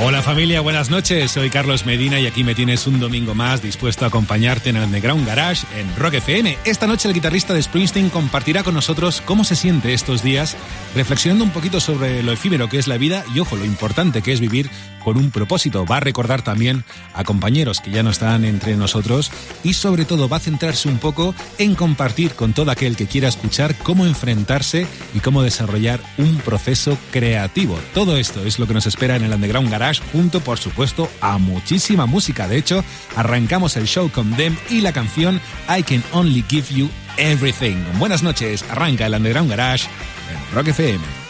Hola familia, buenas noches. Soy Carlos Medina y aquí me tienes un domingo más dispuesto a acompañarte en el Underground Garage en Rock FM. Esta noche el guitarrista de Springsteen compartirá con nosotros cómo se siente estos días, reflexionando un poquito sobre lo efímero que es la vida y ojo, lo importante que es vivir con un propósito. Va a recordar también a compañeros que ya no están entre nosotros y sobre todo va a centrarse un poco en compartir con todo aquel que quiera escuchar cómo enfrentarse y cómo desarrollar un proceso creativo. Todo esto es lo que nos espera en el Underground Garage junto por supuesto a muchísima música. De hecho, arrancamos el show con Them y la canción I Can Only Give You Everything. Buenas noches, arranca el Underground Garage en Rock FM.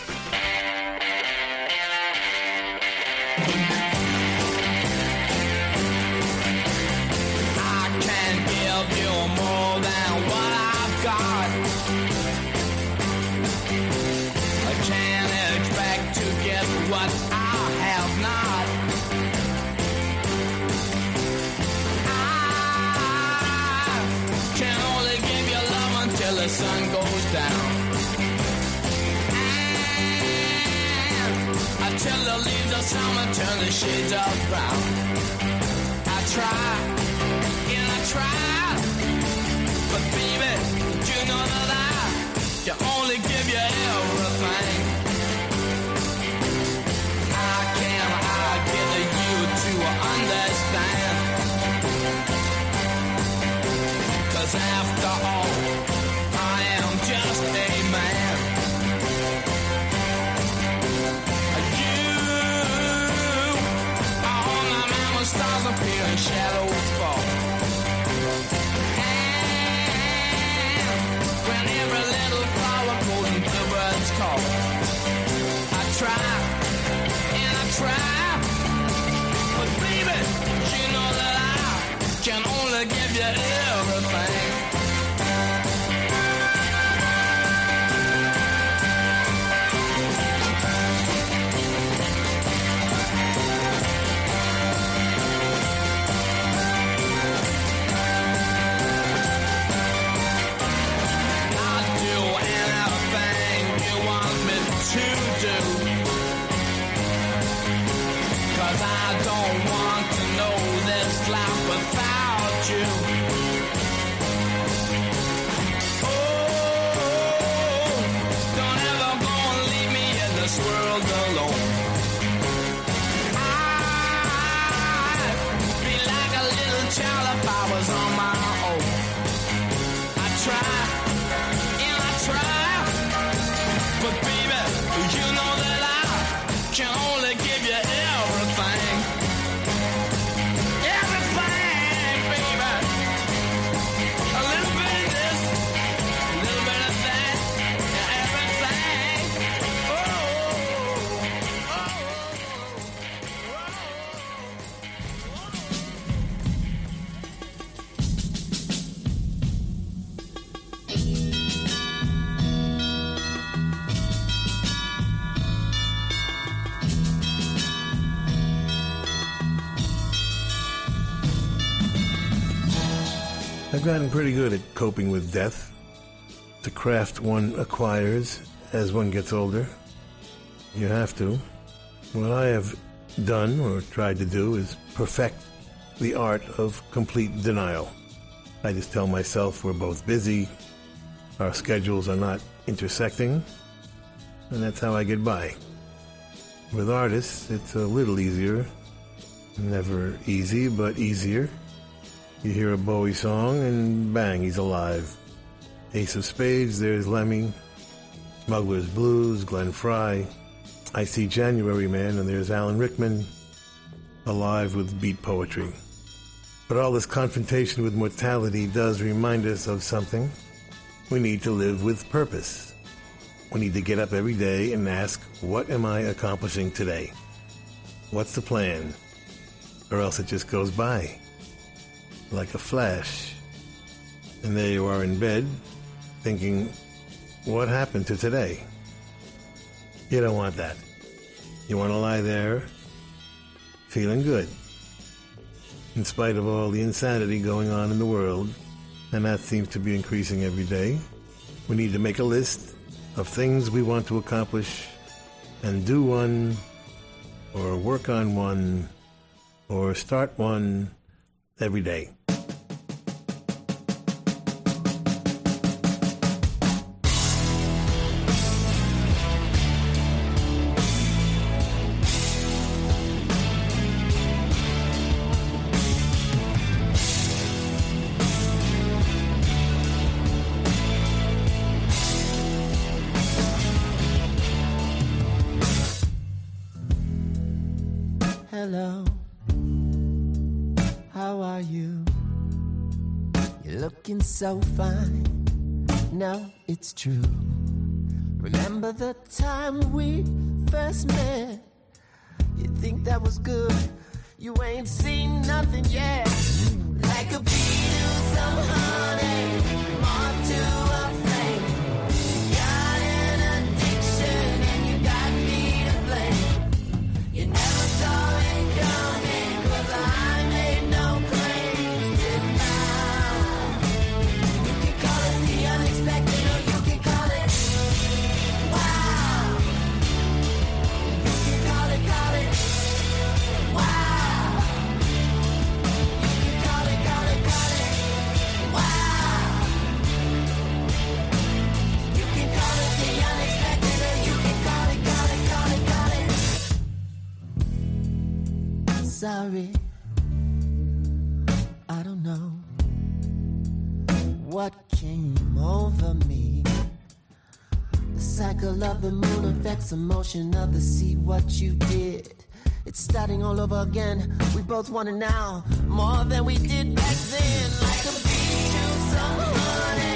I try and I try. But baby, you know that I can only give you everything. I can I get you to understand. Cause after all, and shadows fall. And when every little flower goes into the bird's call, I try and I try, but baby, you know that I can only give you everything. I've gotten pretty good at coping with death. The craft one acquires as one gets older. You have to. What I have done or tried to do is perfect the art of complete denial. I just tell myself we're both busy, our schedules are not intersecting, and that's how I get by. With artists, it's a little easier. Never easy, but easier. You hear a Bowie song and bang, he's alive. Ace of Spades, there's Lemmy. Smuggler's Blues, Glenn Frey. I see January Man, and there's Alan Rickman, alive with beat poetry. But all this confrontation with mortality does remind us of something. We need to live with purpose. We need to get up every day and ask, what am I accomplishing today? What's the plan? Or else it just goes by like a flash. And there you are in bed, thinking, what happened to today? You don't want that. You want to lie there feeling good. In spite of all the insanity going on in the world, and that seems to be increasing every day, we need to make a list of things we want to accomplish and do one, or work on one, or start one every day. So fine. Now it's true. Remember the time we first met? You think that was good? You ain't seen nothing yet. Like a bee some honey, Sorry, I don't know what came over me. The cycle of the moon affects the motion of the sea. What you did, it's starting all over again. We both want it now more than we did back then. Like a bee to some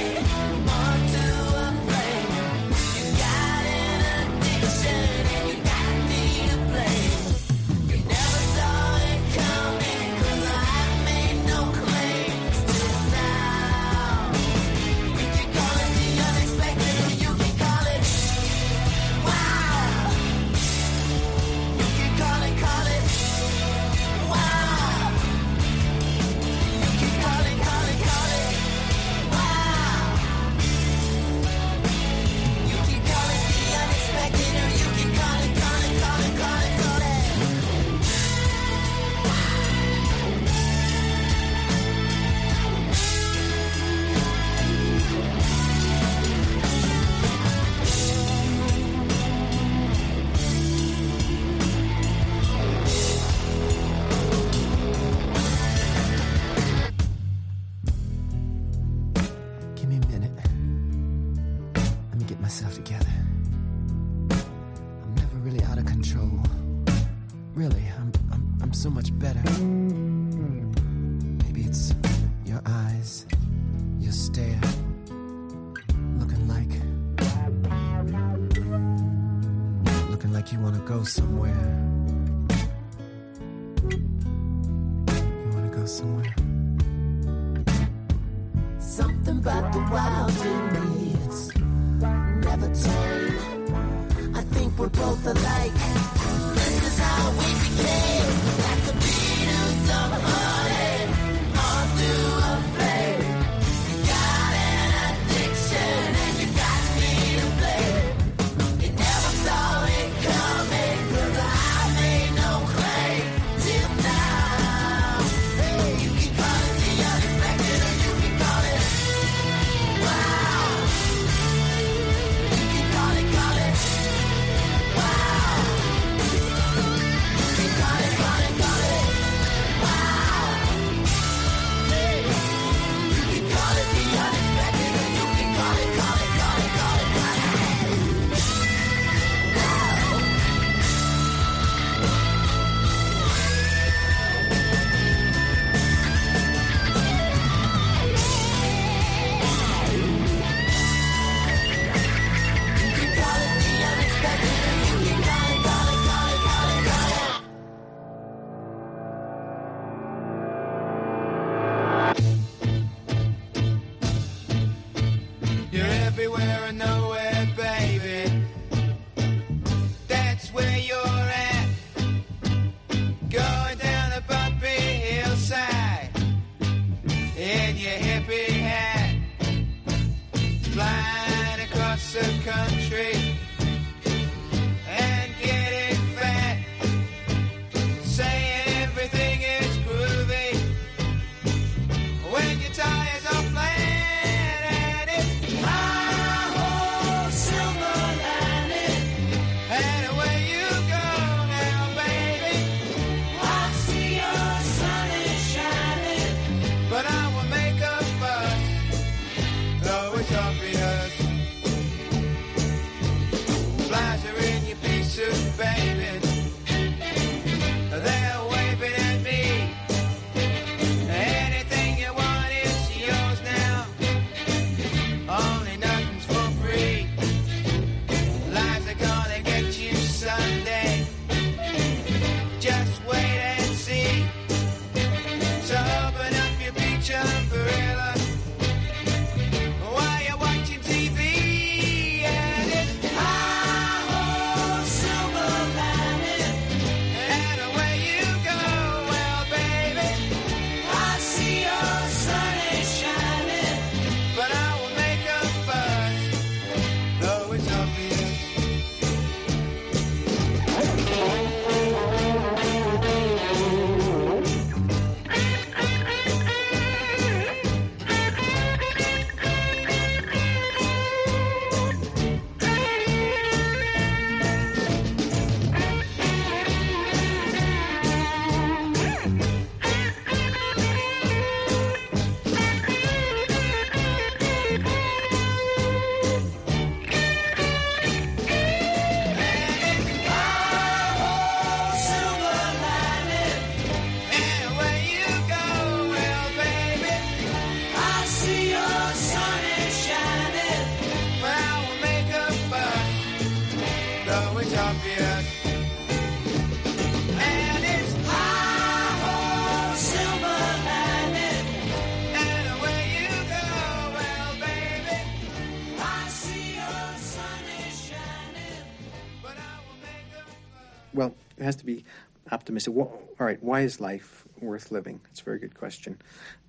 has to be optimistic. All right, why is life worth living? That's a very good question.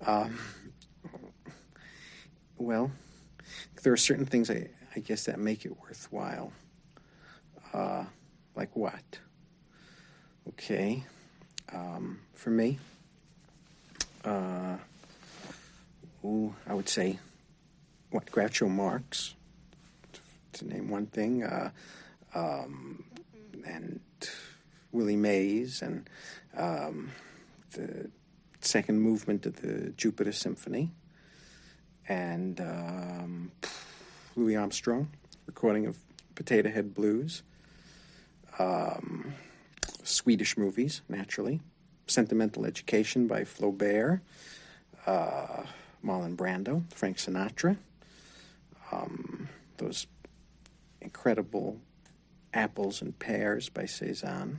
Um, well, there are certain things I, I guess that make it worthwhile. Uh, like what? Okay, um, for me, uh, ooh, I would say what Groucho Marx, to name one thing, uh, um, and Willie Mays and um, the second movement of the Jupiter Symphony. And um, Louis Armstrong, recording of Potato Head Blues, um, Swedish movies, naturally, Sentimental Education by Flaubert, uh, Marlon Brando, Frank Sinatra, um, those incredible apples and pears by Cezanne.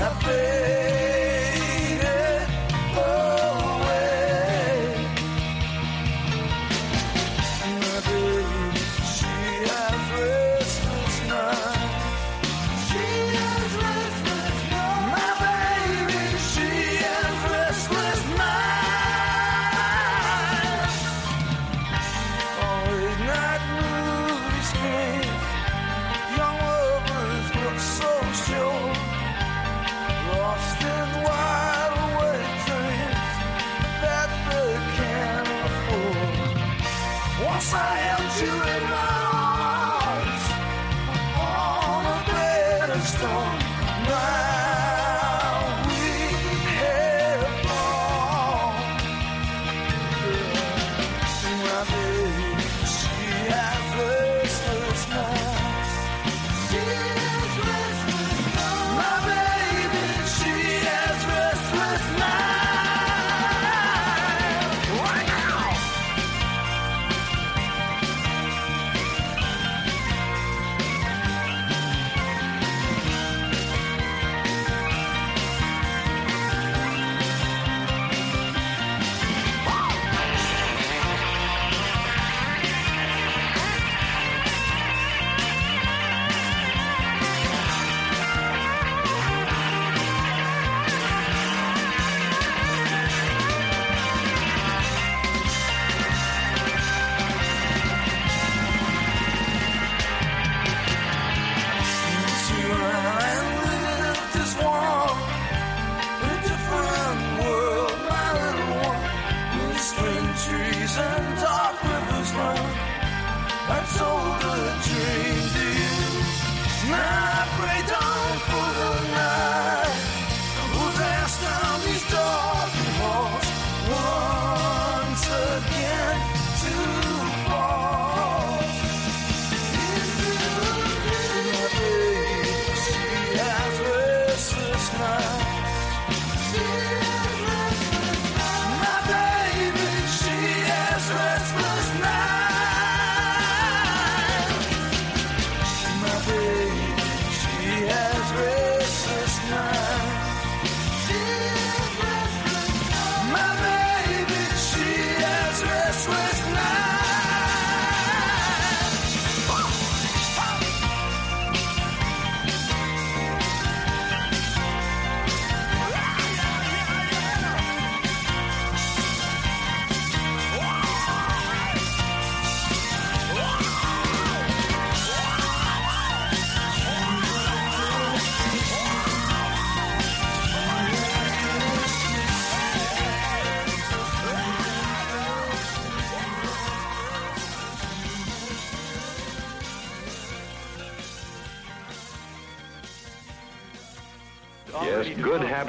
café.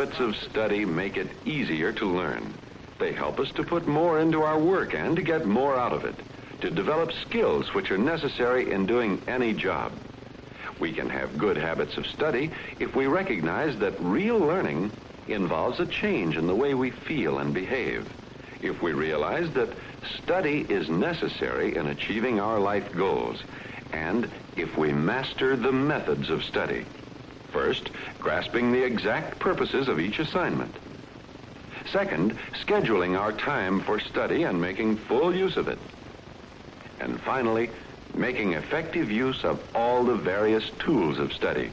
Habits of study make it easier to learn. They help us to put more into our work and to get more out of it, to develop skills which are necessary in doing any job. We can have good habits of study if we recognize that real learning involves a change in the way we feel and behave. If we realize that study is necessary in achieving our life goals, and if we master the methods of study. First, grasping the exact purposes of each assignment. Second, scheduling our time for study and making full use of it. And finally, making effective use of all the various tools of study.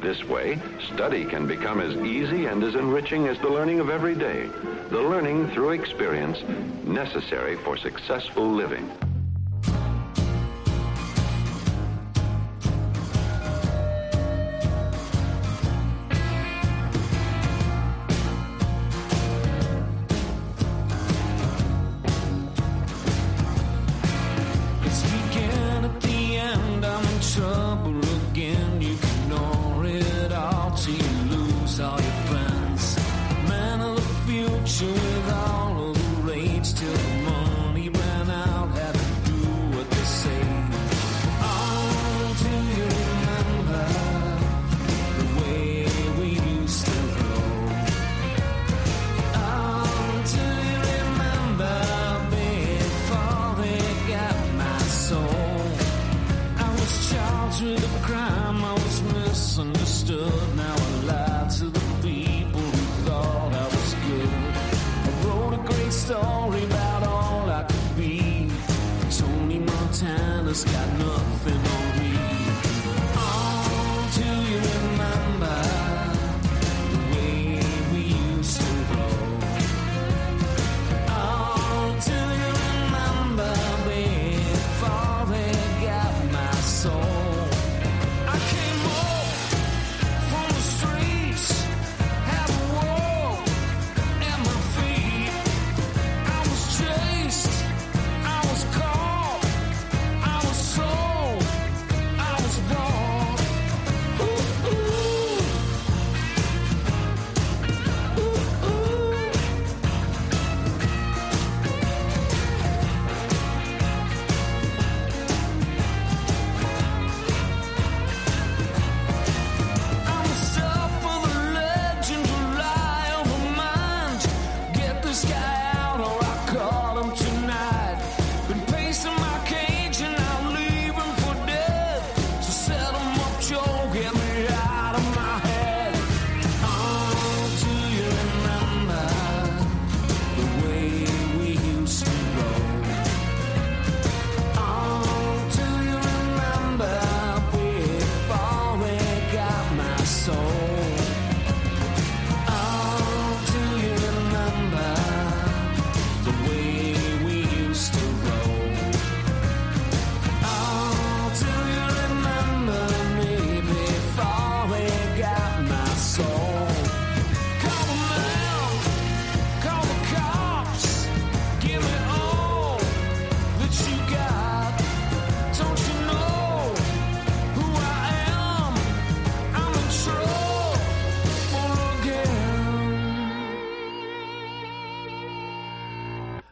This way, study can become as easy and as enriching as the learning of every day, the learning through experience necessary for successful living.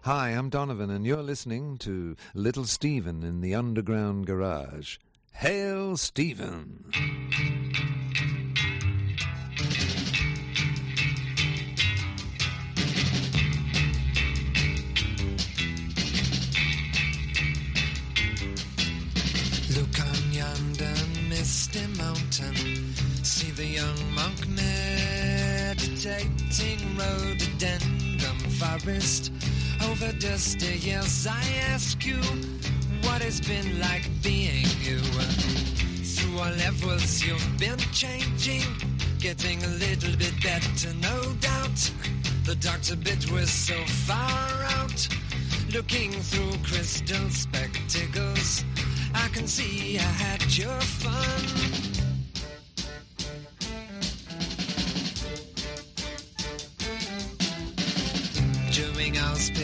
Hi, I'm Donovan, and you're listening to Little Steven in the Underground Garage. Hail, Steven! Look on yonder misty mountain. See the young monk meditating rhododendron forest. Over dusty hills, I ask you, what it's been like being you? Through all levels, you've been changing, getting a little bit better, no doubt. The doctor bit was so far out, looking through crystal spectacles. I can see I had your fun.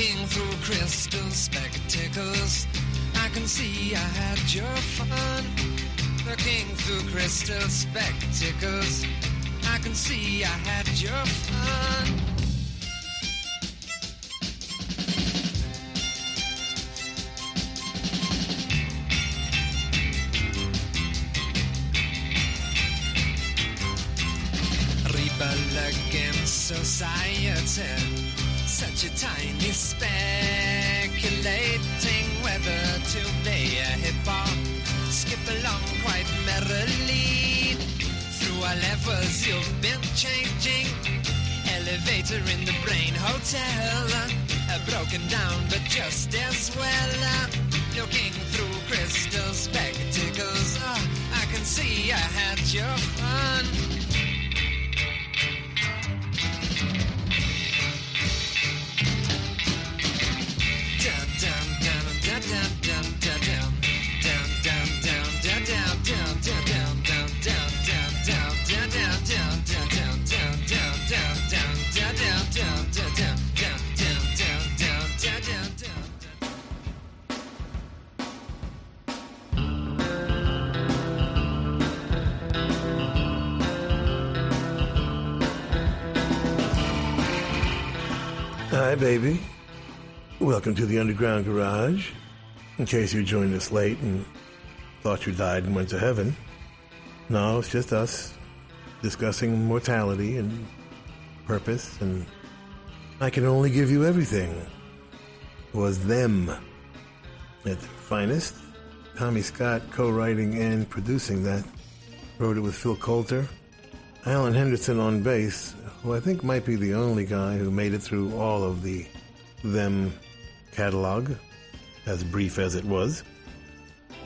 Looking through crystal spectacles, I can see I had your fun. Looking through crystal spectacles, I can see I had your fun. Society. Such a tiny speculating whether to play a hip hop. Skip along quite merrily. Through our levels, you've been changing. Elevator in the brain hotel. Uh, broken down, but just as well. Looking through crystal spectacles. Uh, I can see I had your fun. Baby. Welcome to the Underground Garage. In case you joined us late and thought you died and went to heaven. No, it's just us discussing mortality and purpose, and I can only give you everything. Was them at finest. Tommy Scott co writing and producing that. Wrote it with Phil Coulter. Alan Henderson on bass, who I think might be the only guy who made it through all of the Them catalog, as brief as it was.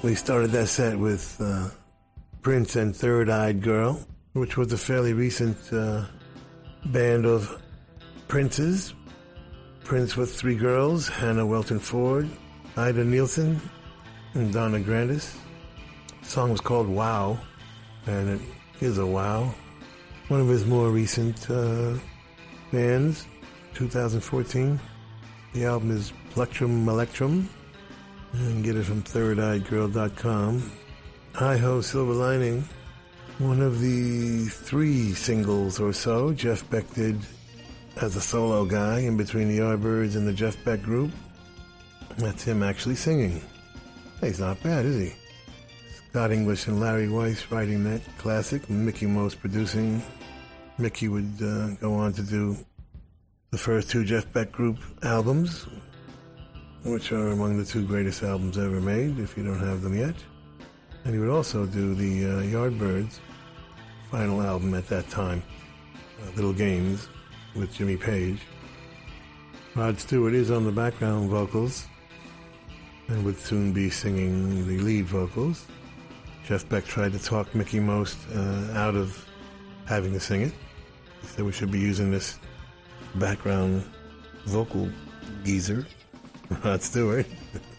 We started that set with uh, Prince and Third Eyed Girl, which was a fairly recent uh, band of princes. Prince with three girls Hannah Welton Ford, Ida Nielsen, and Donna Grantis. The song was called Wow, and it is a wow. One of his more recent uh, bands, 2014. The album is Plectrum Electrum. And get it from thirdeyedgirl.com. Hi Ho Silver Lining. One of the three singles or so Jeff Beck did as a solo guy in between the Yardbirds and the Jeff Beck group. That's him actually singing. Hey, he's not bad, is he? Scott English and Larry Weiss writing that classic, Mickie Most producing. Mickey would uh, go on to do the first two Jeff Beck group albums, which are among the two greatest albums ever made, if you don't have them yet. And he would also do the uh, Yardbirds final album at that time, uh, Little Games, with Jimmy Page. Rod Stewart is on the background vocals and would soon be singing the lead vocals. Jeff Beck tried to talk Mickie Most uh, out of having to sing it. He said we should be using this background vocal geezer, Rod Stewart.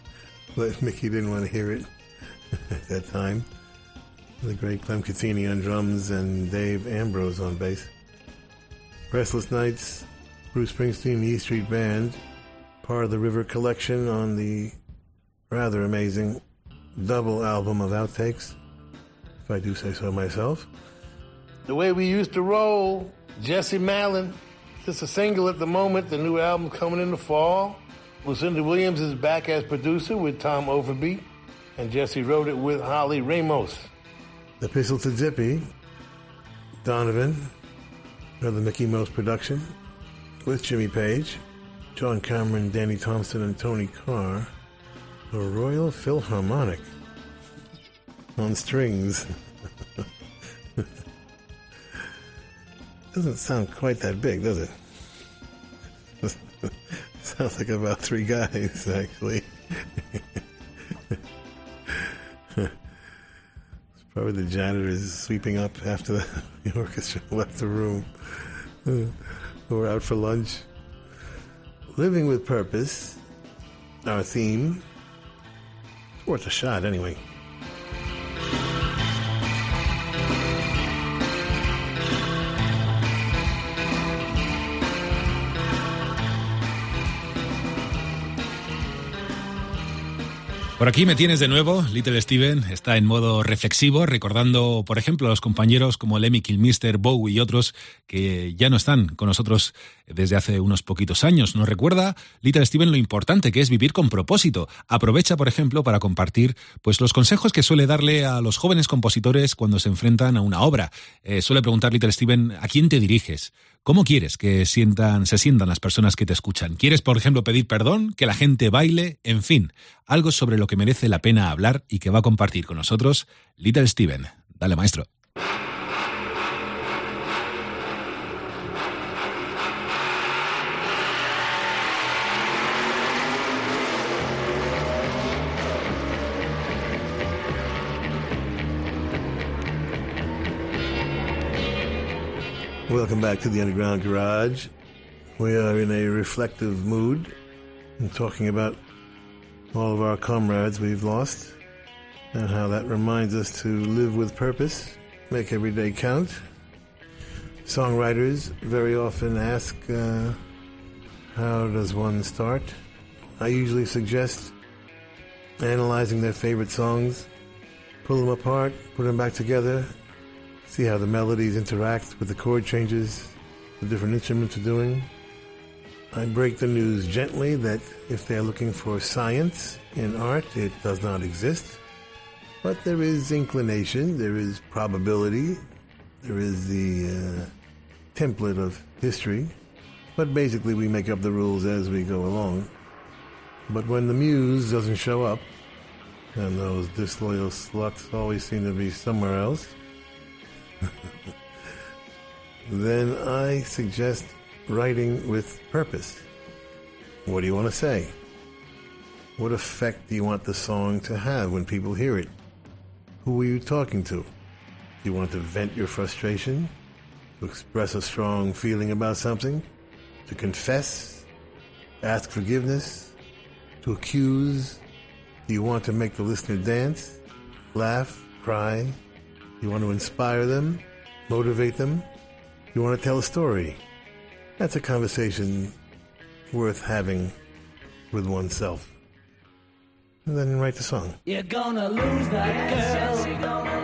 but Mickey didn't want to hear it at that time. The great Clem Cattini on drums and Dave Ambrose on bass. Restless Nights, Bruce Springsteen, the E Street Band, part of the River Collection on the rather amazing double album of outtakes, if I do say so myself. The way we used to roll, Jesse Malin, just a single at the moment, the new album coming in the fall. Lucinda Williams is back as producer with Tom Overby, and Jesse wrote it with Holly Ramos. The Epistle to Dippy, Donovan, Another Mickey Mouse production with Jimmy Page, John Cameron, Danny Thompson, and Tony Carr. The Royal Philharmonic on strings. Doesn't sound quite that big, does it? Sounds like about three guys, actually. it's probably the janitor is sweeping up after the, the orchestra left the room. We're out for lunch. Living with Purpose, our theme. Worth a shot, anyway. Por aquí me tienes de nuevo, Little Steven está en modo reflexivo, recordando, por ejemplo, a los compañeros como Lemmy Kilmister, Bowie y otros que ya no están con nosotros desde hace unos poquitos años. Nos recuerda, Little Steven, lo importante que es vivir con propósito. Aprovecha, por ejemplo, para compartir pues, los consejos que suele darle a los jóvenes compositores cuando se enfrentan a una obra. Eh, suele preguntar Little Steven, ¿a quién te diriges? ¿Cómo quieres que sientan, se sientan las personas que te escuchan? ¿Quieres, por ejemplo, pedir perdón, que la gente baile? En fin, algo sobre lo que merece la pena hablar y que va a compartir con nosotros Little Steven. Dale, maestro. Welcome back to the Underground Garage. We are in a reflective mood and talking about all of our comrades we've lost and how that reminds us to live with purpose, make every day count. Songwriters very often ask, uh, How does one start? I usually suggest analyzing their favorite songs, pull them apart, put them back together, see how the melodies interact with the chord changes the different instruments are doing. I break the news gently that if they're looking for science in art, it does not exist. But there is inclination, there is probability, there is the uh, template of history. But basically, we make up the rules as we go along. But when the muse doesn't show up, and those disloyal sluts always seem to be somewhere else, then I suggest writing with purpose. What do you want to say? What effect do you want the song to have when people hear it? Who are you talking to? Do you want to vent your frustration? To express a strong feeling about something? To confess? Ask forgiveness? To accuse? Do you want to make the listener dance? Laugh? Cry? You want to inspire them? Motivate them? You want to tell a story? That's a conversation worth having with oneself. And then write the song. You're gonna lose that girl.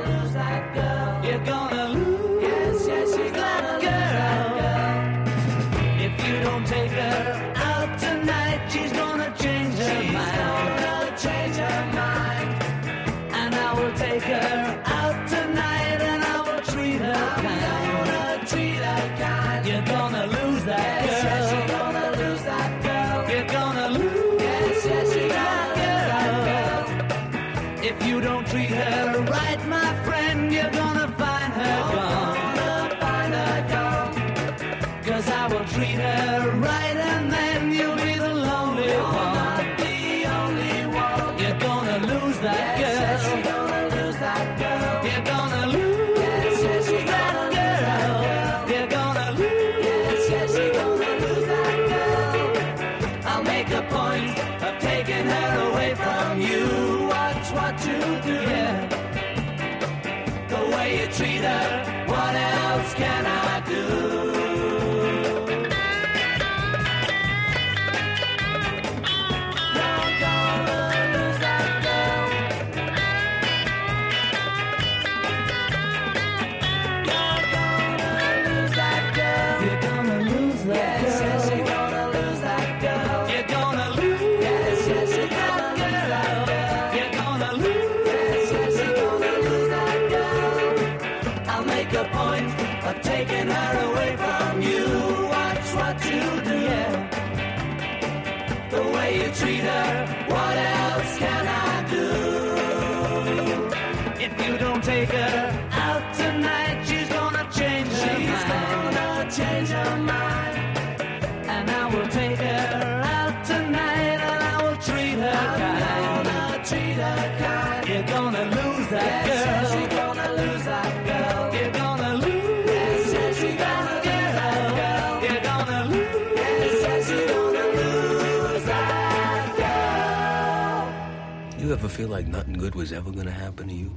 Feel like nothing good was ever gonna happen to you?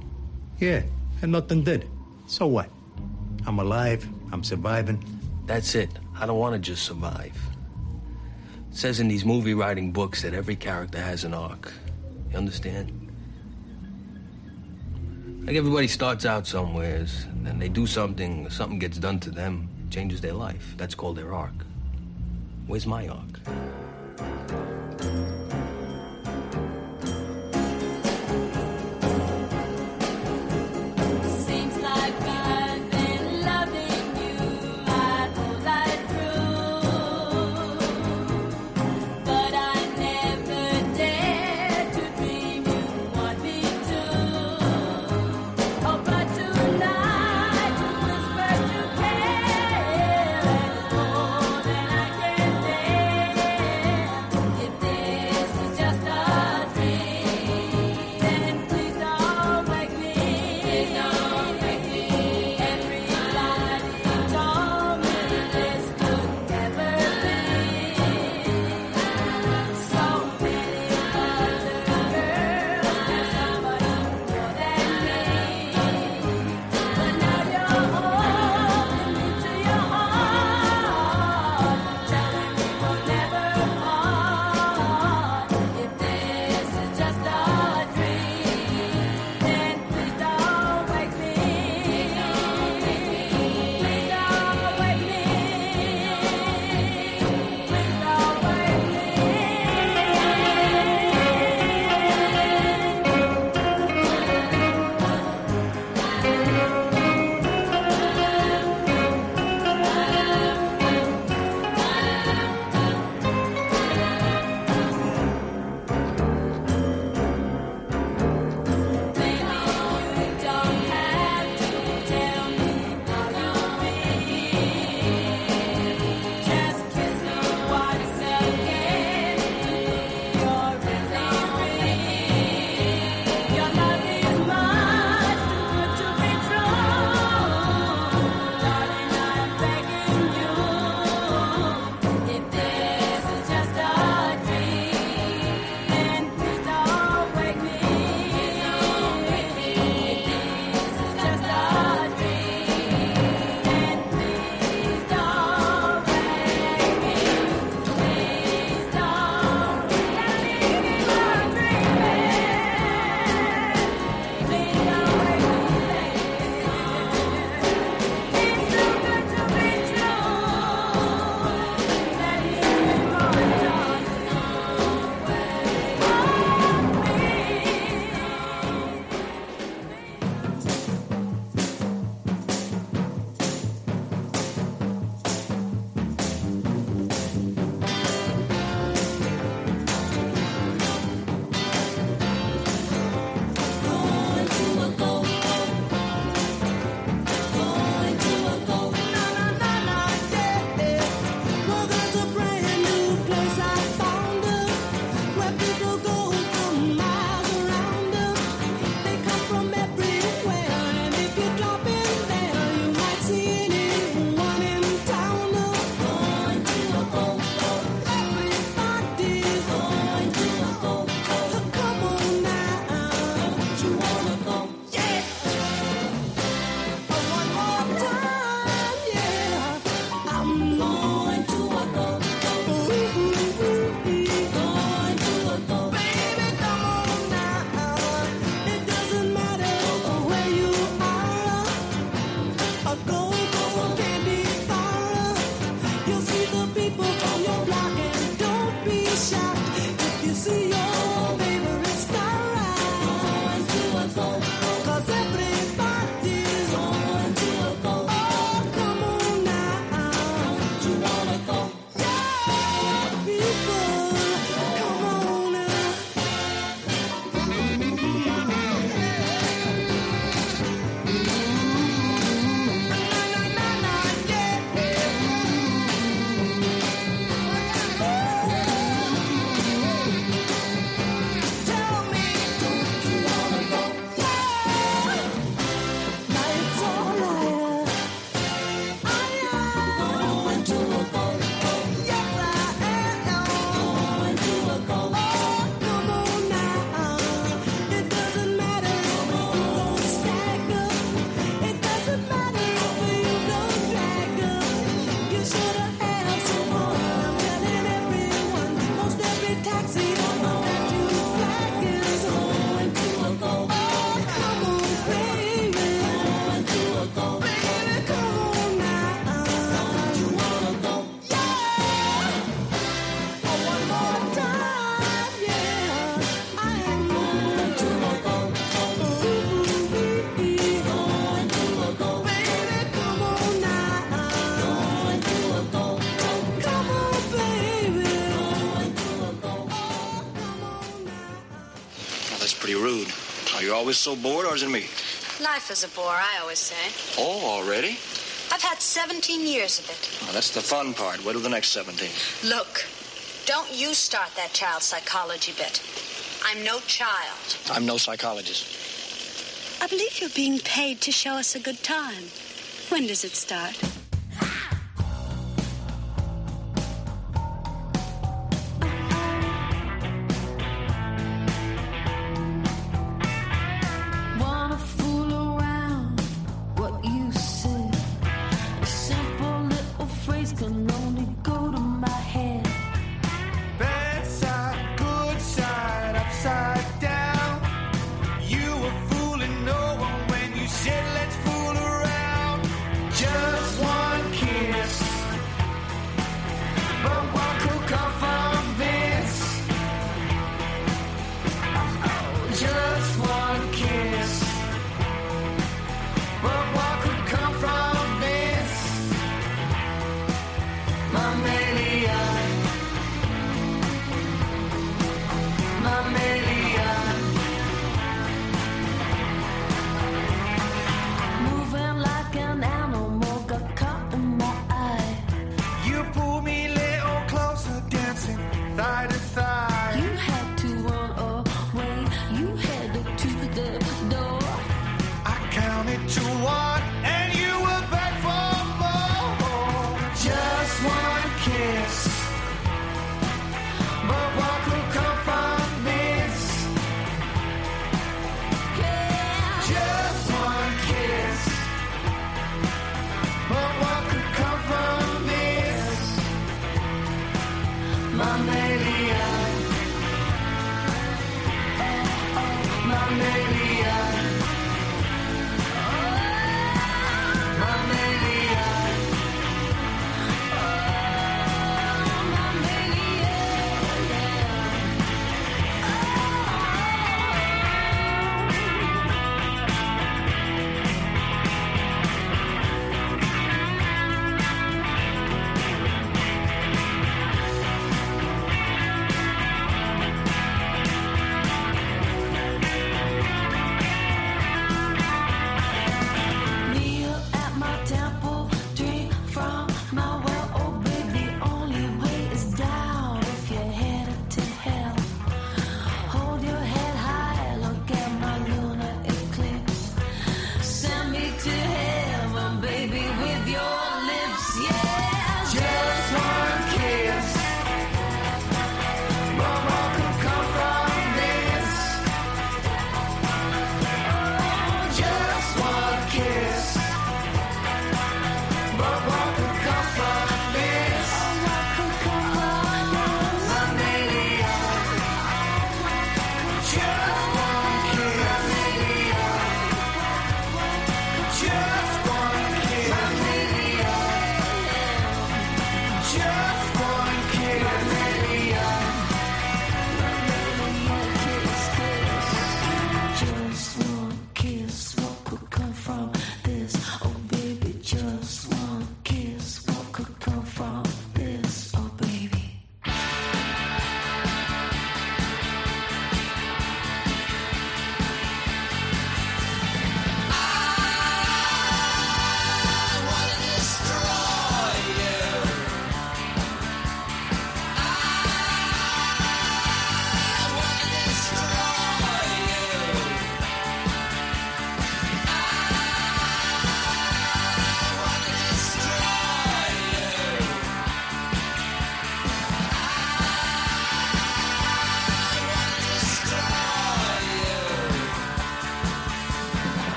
Yeah, and nothing did. So what? I'm alive. I'm surviving. That's it. I don't want to just survive. It says in these movie writing books that every character has an arc. You understand? Like everybody starts out somewheres, and then they do something, something gets done to them, changes their life. That's called their arc. Where's my arc? Always so bored, or is it me? Life is a bore, I always say. Oh, already? I've had 17 years of it. That's the fun part. Wait till the next 17. Look, don't you start that child psychology bit. I'm no child. I'm no psychologist. I believe you're being paid to show us a good time. When does it start?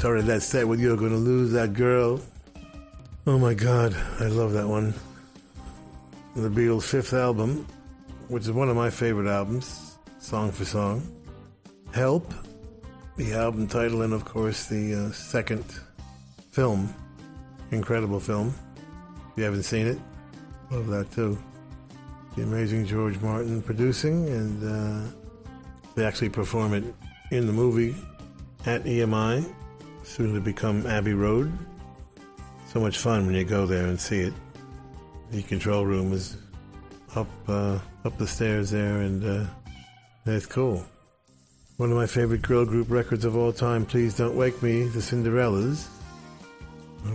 Started that set with You're Gonna Lose That Girl. Oh my god, I love that one. The Beatles' fifth album, which is one of my favorite albums, song for song. Help, the album title, and of course the uh, second film. Incredible film. If you haven't seen it, love that too. The amazing George Martin producing, and uh, they actually perform it in the movie at EMI, soon to become Abbey Road. So much fun when you go there and see it. The control room is up uh, up the stairs there, and uh, it's cool. One of my favorite girl group records of all time, Please Don't Wake Me, the Cinderellas,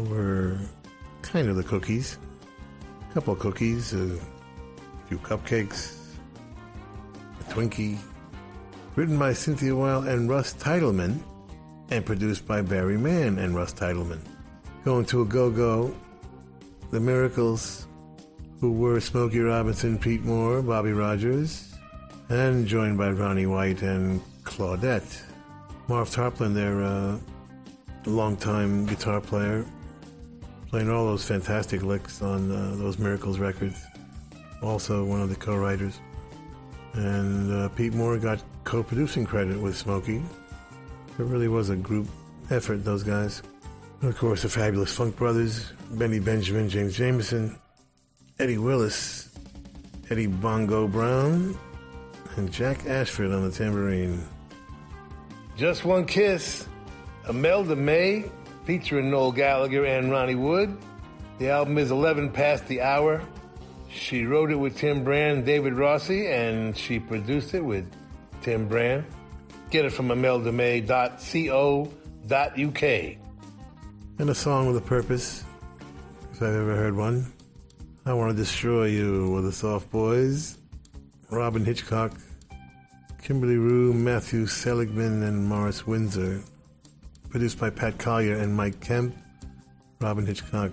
were kind of the cookies. A couple cookies, a few cupcakes, a Twinkie. Written by Cynthia Weil and Russ Titelman, and produced by Barry Mann and Russ Titelman. Going to a go-go, The Miracles, who were Smokey Robinson, Pete Moore, Bobby Rogers, and joined by Ronnie White and Claudette. Marv Tarplin, their uh, longtime guitar player, playing all those fantastic licks on uh, those Miracles records. Also one of the co-writers. And uh, Pete Moore got co-producing credit with Smokey. It really was a group effort, those guys. And of course, the fabulous Funk Brothers, Benny Benjamin, James Jamerson, Eddie Willis, Eddie Bongo Brown, and Jack Ashford on the tambourine. Just One Kiss, Imelda May, featuring Noel Gallagher and Ronnie Wood. The album is 11 past the hour. She wrote it with Tim Bran and David Rossi, and she produced it with Tim Bran. Get it from imeldamay.co.uk. And a song with a purpose, if I've ever heard one. I Want to Destroy You with the Soft Boys, Robyn Hitchcock, Kimberley Rew, Matthew Seligman, and Morris Windsor. Produced by Pat Collier and Mike Kemp. Robyn Hitchcock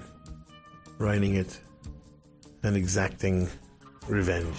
writing it and exacting revenge.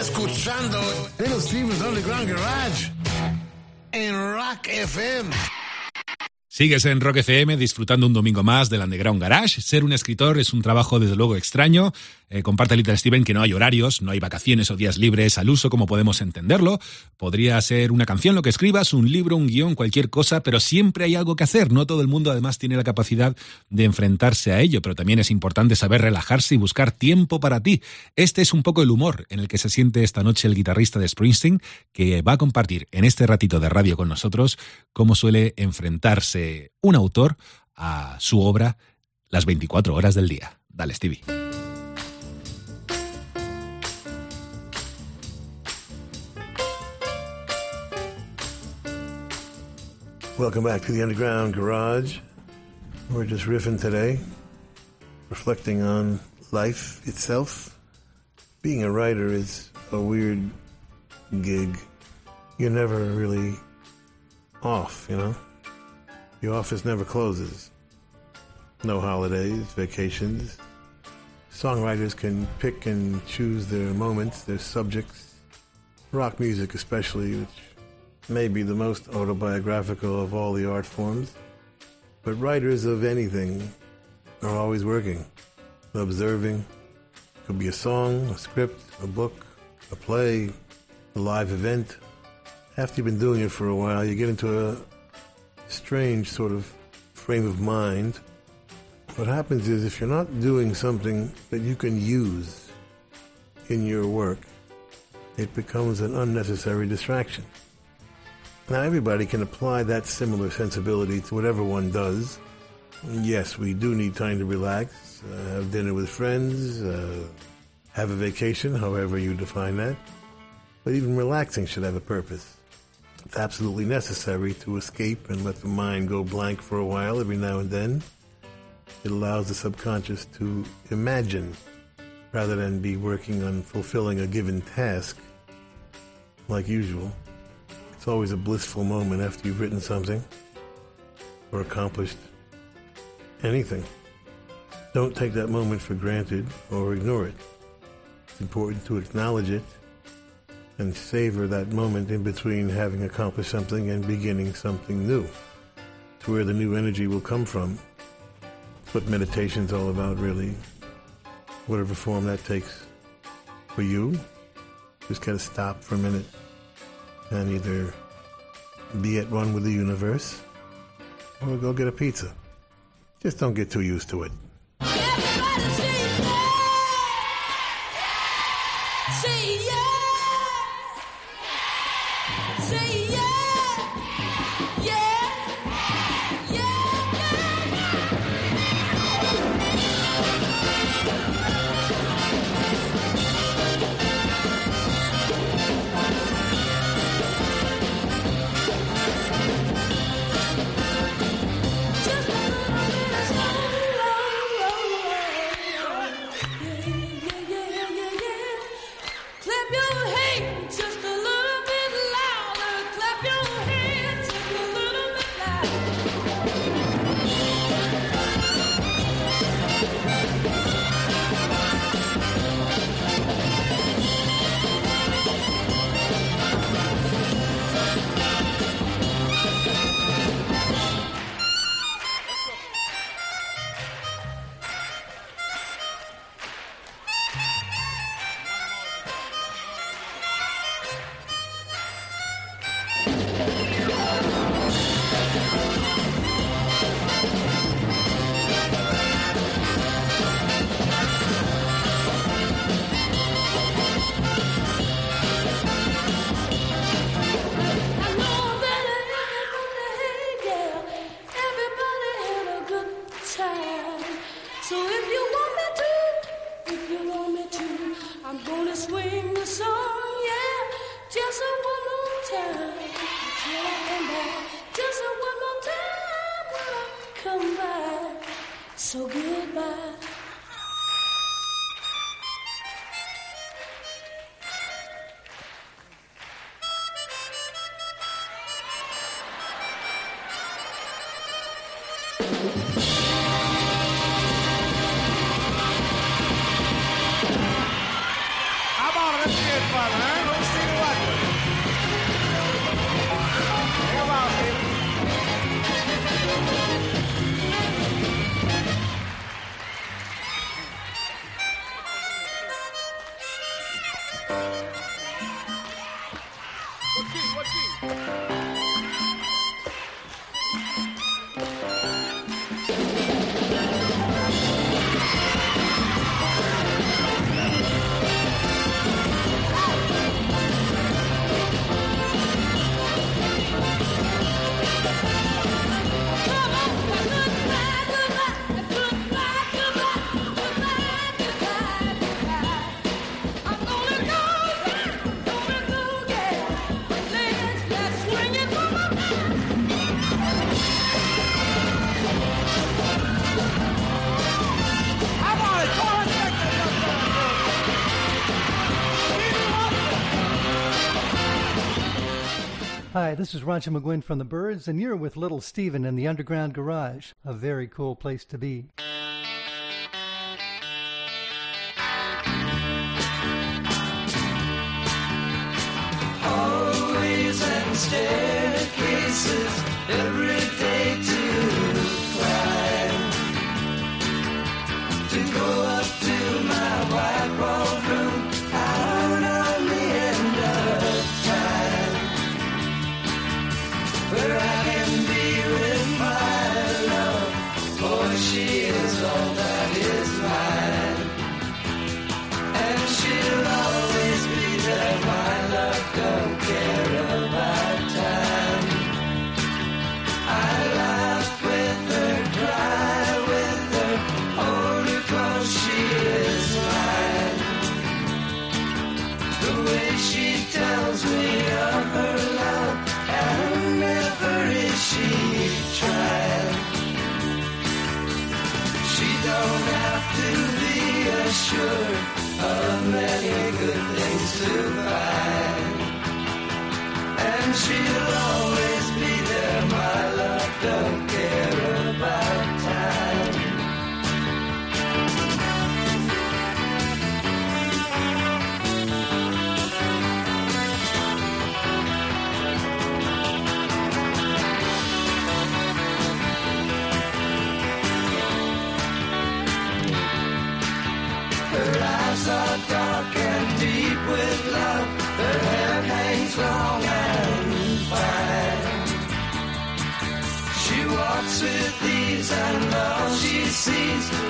Escuchando Little Steven's Underground Garage en Rock FM. Sigues en Rock FM disfrutando un domingo más del Underground Garage. Ser un escritor es un trabajo desde luego extraño. Eh, comparte Little Steven que no hay horarios, no hay vacaciones o días libres al uso como podemos entenderlo. Podría ser una canción lo que escribas, un libro, un guion, cualquier cosa, pero siempre hay algo que hacer. No todo el mundo además tiene la capacidad de enfrentarse a ello, pero también es importante saber relajarse y buscar tiempo para ti. Este es un poco el humor en el que se siente esta noche el guitarrista de Springsteen, que va a compartir en este ratito de radio con nosotros cómo suele enfrentarse un autor a su obra las 24 horas del día. Dale, Stevie. Welcome back to the Underground Garage. We're just riffing today, reflecting on life itself. Being a writer is a weird gig. You're never really off, you know? Your office never closes. No holidays, vacations. Songwriters can pick and choose their moments, their subjects. Rock music, especially, which may be the most autobiographical of all the art forms. But writers of anything are always working, observing. Could be a song, a script, a book, a play, a live event. After you've been doing it for a while, you get into a strange sort of frame of mind. What happens is if you're not doing something that you can use in your work, it becomes an unnecessary distraction. Now, everybody can apply that similar sensibility to whatever one does. Yes, we do need time to relax, uh, have dinner with friends, uh, have a vacation, however you define that. But even relaxing should have a purpose. It's absolutely necessary to escape and let the mind go blank for a while every now and then. It allows the subconscious to imagine rather than be working on fulfilling a given task like usual. It's always a blissful moment after you've written something or accomplished anything. Don't take that moment for granted or ignore it. It's important to acknowledge it and savor that moment in between having accomplished something and beginning something new. It's where the new energy will come from. It's what meditation's all about, really. Whatever form that takes for you, just gotta stop for a minute and either be at one with the universe or go get a pizza. Just don't get too used to it. this is Roger McGuinn from the Byrds, and you're with Little Steven in the Underground Garage, a very cool place to be. seas.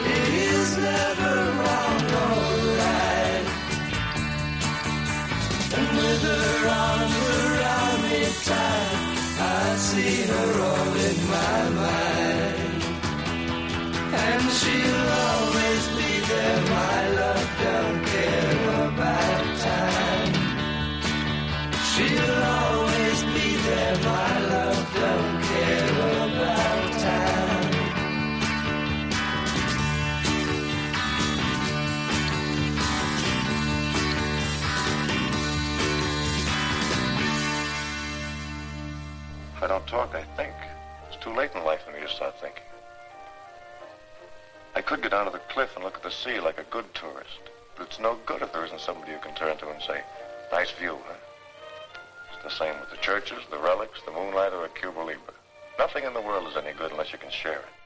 talk, I think. It's too late in life for me to start thinking. I could go down to the cliff and look at the sea like a good tourist, but it's no good if there isn't somebody you can turn to and say, nice view, huh? It's the same with the churches, the relics, the moonlight, or a Cuba Libre. Nothing in the world is any good unless you can share it.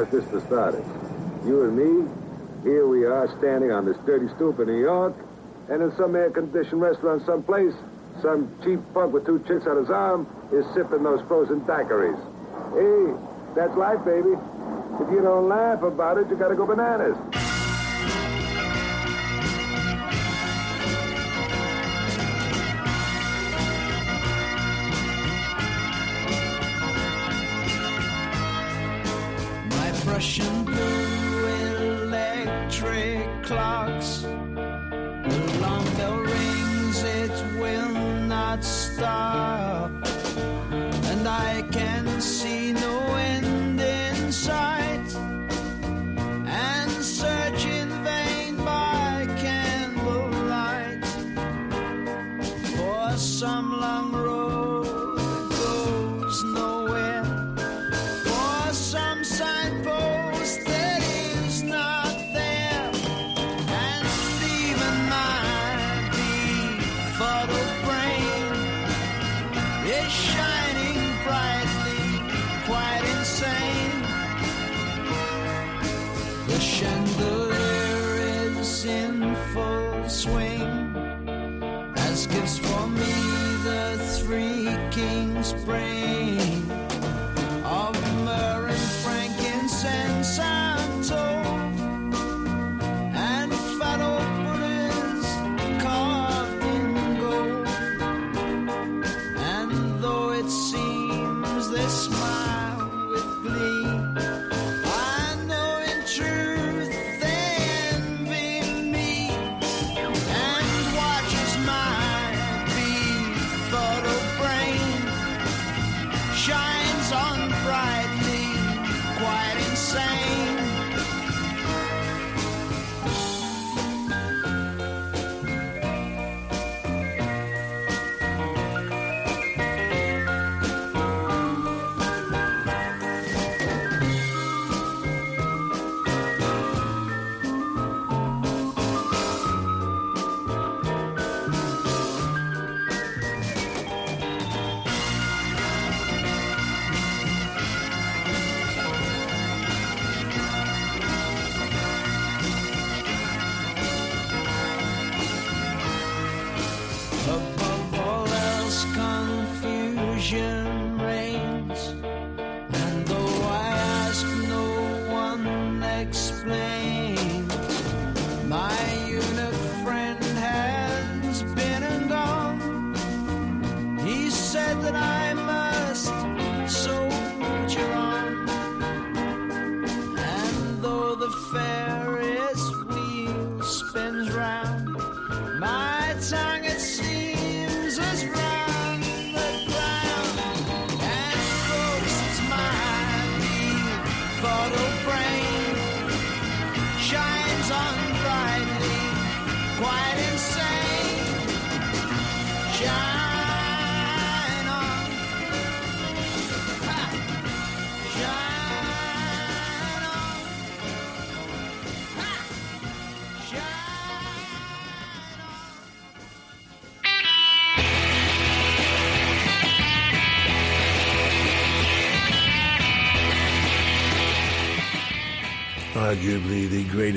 How's this for starters? You and me, here we are standing on this dirty stoop in New York, and in some air-conditioned restaurant someplace, some cheap punk with two chicks on his arm is sipping those frozen daiquiris. Hey, that's life, baby. If you don't laugh about it, you gotta go bananas.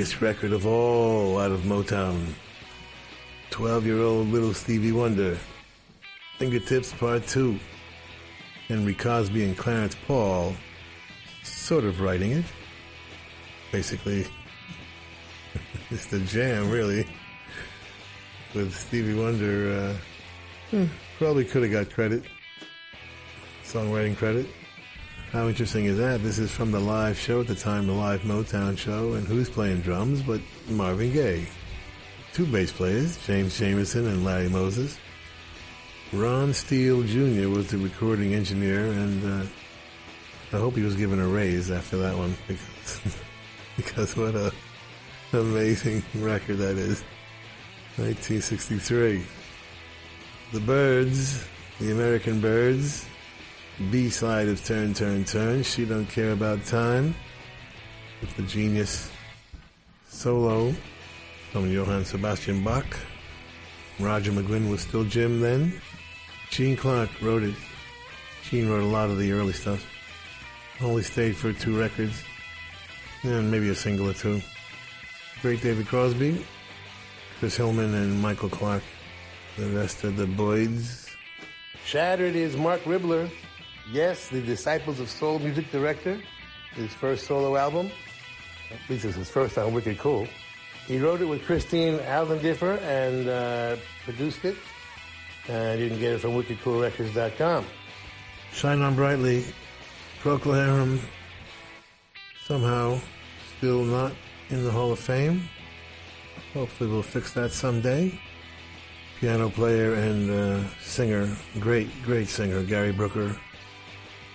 Greatest record of all out of Motown. 12 year old little Stevie Wonder. Fingertips Part 2. Henry Cosby and Clarence Paul sort of writing it. Basically, it's the jam, really. With Stevie Wonder, uh, hmm, probably could have got credit, songwriting credit. How interesting is that? This is from the live show at the time, the live Motown show, and who's playing drums but Marvin Gaye? Two bass players, James Jamerson and Larry Moses. Ron Steele Jr. was the recording engineer, and uh, I hope he was given a raise after that one because, because what a amazing record that is. 1963. The Byrds, the American Byrds, B side of Turn, Turn, Turn. She Don't Care About Time. With the genius solo from Johann Sebastian Bach. Roger McGuinn was still Jim then. Gene Clark wrote it. Gene wrote a lot of the early stuff. Only stayed for two records. and maybe a single or two. Great David Crosby, Chris Hillman, and Michael Clarke. The rest of the Byrds. Shattered is Marc Ribler. Yes, the Disciples of Soul music director. His first solo album. At least it's his first on Wicked Cool. He wrote it with Christine Aldendiffer and uh, produced it. And you can get it from wickedcoolrecords.com. Shine On Brightly, Procol somehow still not in the Hall of Fame. Hopefully we'll fix that someday. Piano player and uh, singer, great, great singer, Gary Brooker,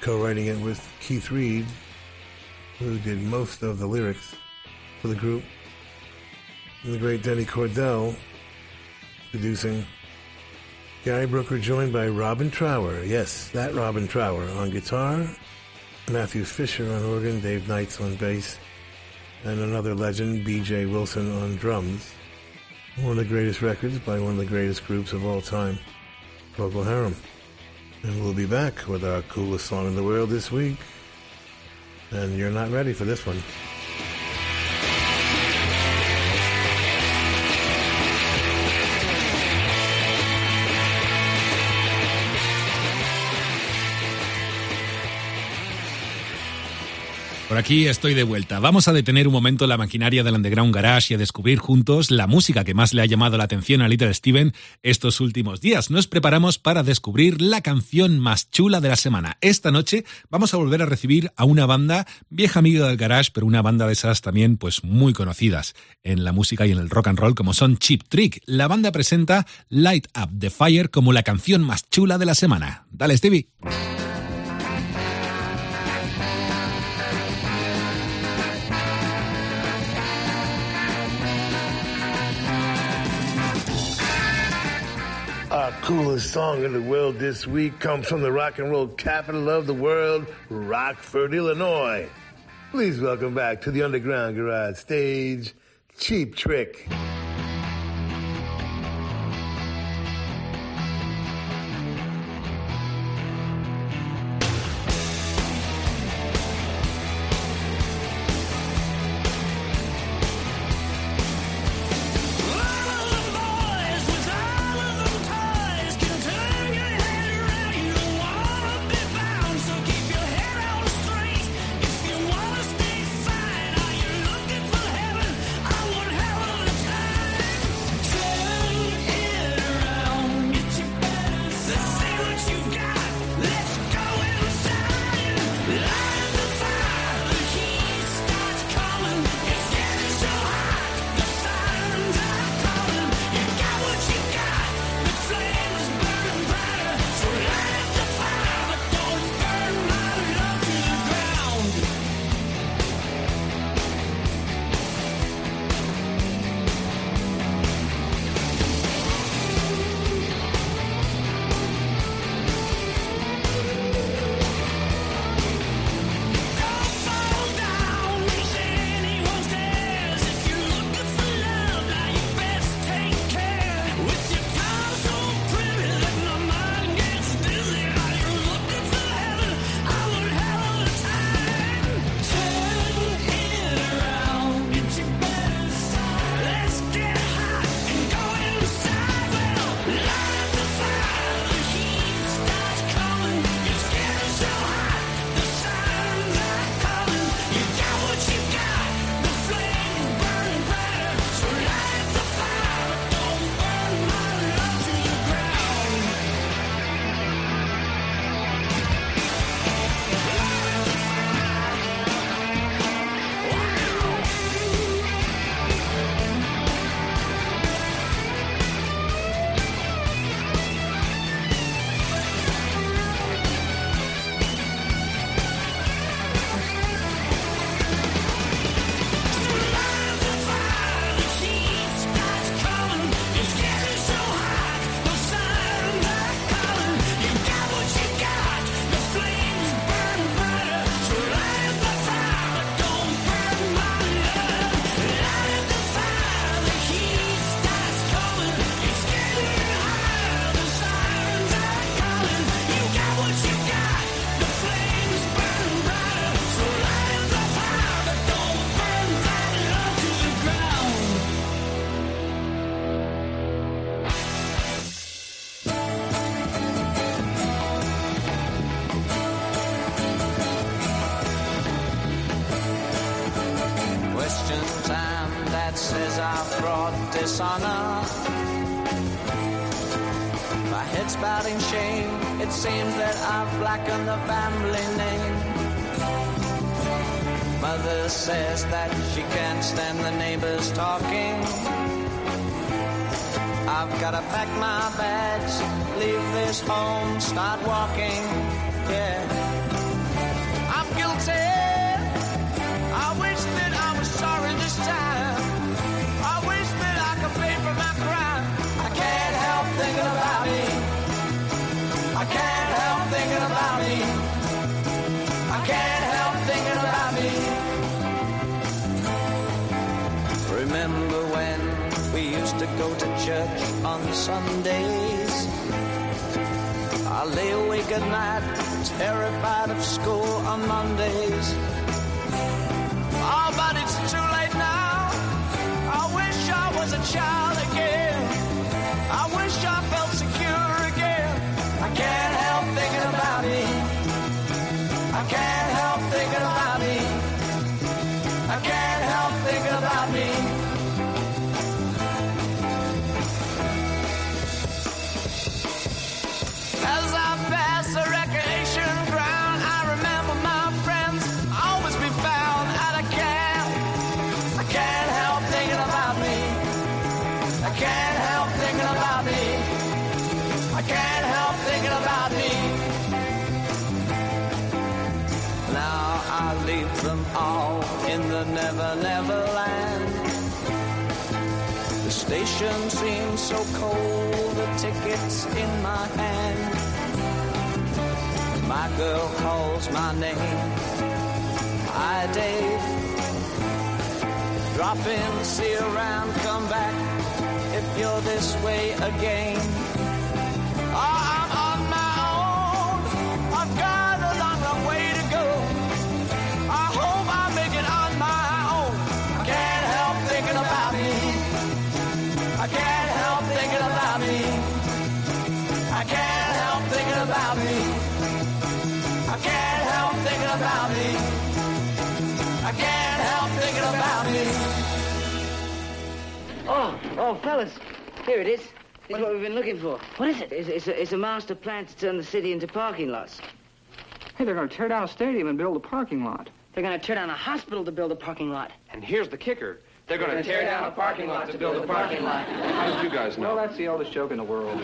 co-writing it with Keith Reid, who did most of the lyrics for the group. And the great Denny Cordell producing. Gary Brooker joined by Robin Trower. Yes, that Robin Trower on guitar. Matthew Fisher on organ, Dave Knights on bass, and another legend, B.J. Wilson on drums. One of the greatest records by one of the greatest groups of all time, Procol Harum. And we'll be back with our coolest song in the world this week. And you're not ready for this one. Por aquí estoy de vuelta. Vamos a detener un momento la maquinaria del Underground Garage y a descubrir juntos la música que más le ha llamado la atención a Little Steven estos últimos días. Nos preparamos para descubrir la canción más chula de la semana. Esta noche vamos a volver a recibir a una banda vieja amiga del Garage, pero una banda de esas también pues muy conocidas en la música y en el rock and roll como son Chip Trick. La banda presenta Light Up the Fire como la canción más chula de la semana. Dale, Stevie. Coolest song in the world this week comes from the rock and roll capital of the world, Rockford, Illinois. Please welcome back to the Underground Garage stage, Cheap Trick. Head's shame. It seems that I've blackened the family name. Mother says that she can't stand the neighbors talking. I've gotta pack my bags, leave this home, start walking. Yeah. Go to church on Sundays? I lay awake at night, terrified of school on Mondays. Oh, but it's too late now. I wish I was a child cold, the ticket's in my hand. My girl calls my name. Hi, Dave. Drop in, see around, come back if you're this way again. Oh, I'm about me. I can't help thinking about me. Oh, oh, fellas, here it is. This is what we've been looking for. What is it? It's, it's, a, it's a master plan to turn the city into parking lots. Hey, they're going to tear down a stadium and build a parking lot. They're going to tear down a hospital to build a parking lot. And here's the kicker. They're going to tear down a parking lot to build a parking lot. How did you guys know? Well, that's the oldest joke in the world.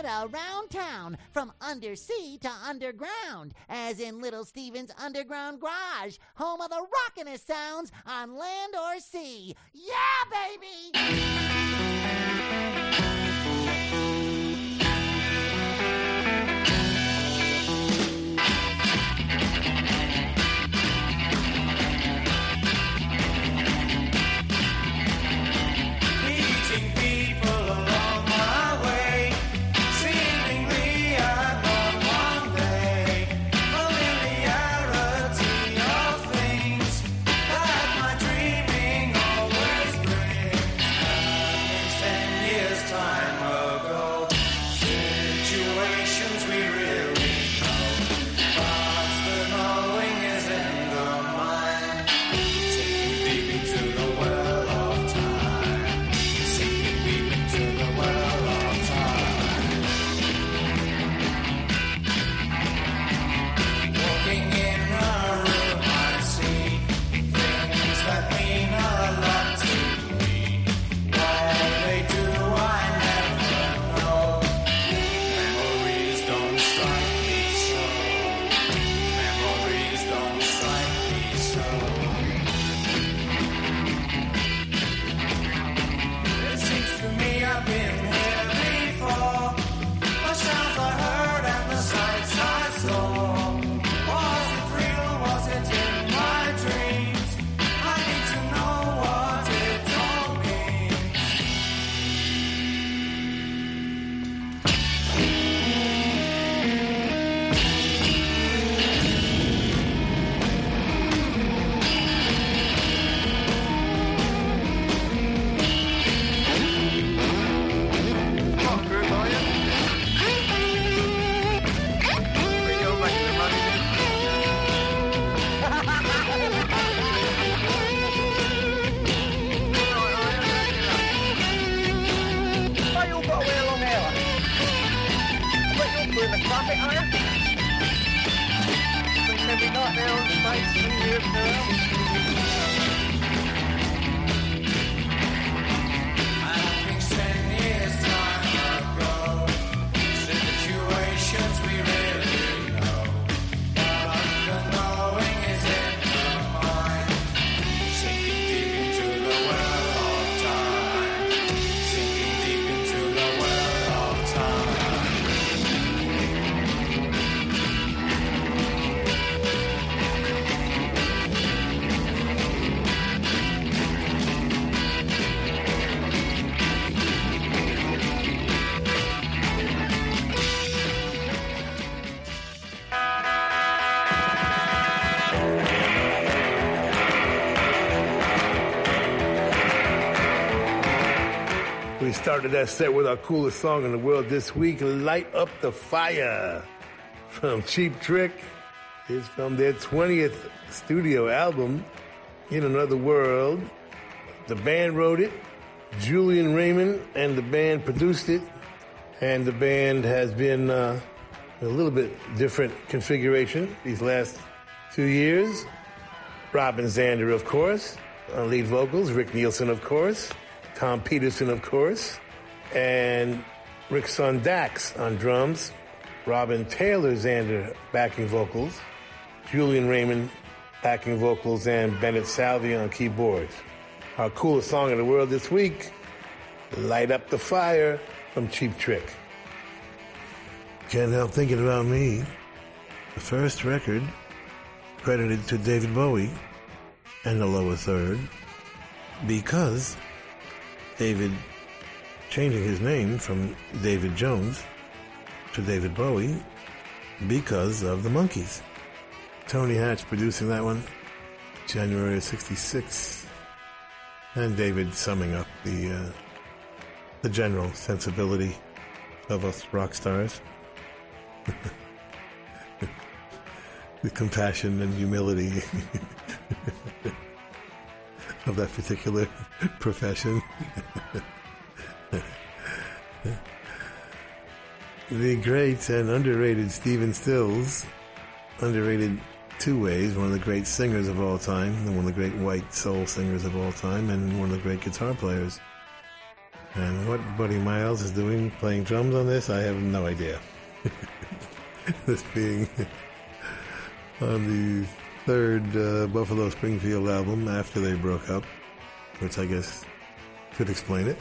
It around town from undersea to underground, as in Little Steven's Underground Garage, home of the rockin'est sounds on land or sea. Yeah, baby! Started that set with our coolest song in the world this week, Light Up the Fire, from Cheap Trick. It's from their 20th studio album, In Another World. The band wrote it, Julian Raymond and the band produced it, and the band has been uh, a little bit different configuration these last two years. Robin Zander, of course, on lead vocals, Rick Nielsen, of course, Tom Petersson, of course, and Rick Son Daxx on drums, Robin Taylor Zander backing vocals, Julian Raymond backing vocals, and Bennett Salvi on keyboards. Our coolest song in the world this week, Light Up the Fire from Cheap Trick. Can't help thinking about me. The first record credited to David Bowie and the lower third because David changing his name from David Jones to David Bowie because of the Monkees. Tony Hatch producing that one, January of '66, and David summing up the uh, the general sensibility of us rock stars, the compassion and humility of that particular profession. the great and underrated Stephen Stills, underrated two ways, one of the great singers of all time, and one of the great white soul singers of all time, and one of the great guitar players. And what Buddy Miles is doing playing drums on this, I have no idea. this being on the third uh, Buffalo Springfield album after they broke up, which I guess could explain it.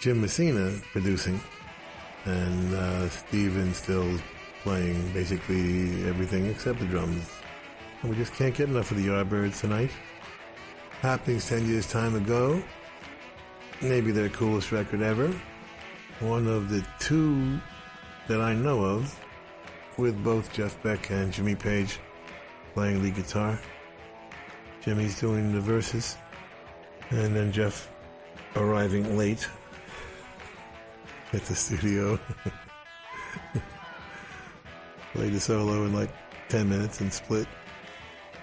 Jim Messina producing, and uh, Stephen Stills playing basically everything except the drums. And we just can't get enough of the Yardbirds tonight. Happenings 10 years time ago, maybe their coolest record ever. One of the two that I know of with both Jeff Beck and Jimmy Page playing lead guitar. Jimmy's doing the verses, and then Jeff arriving late at the studio. Played the solo in like 10 minutes and split.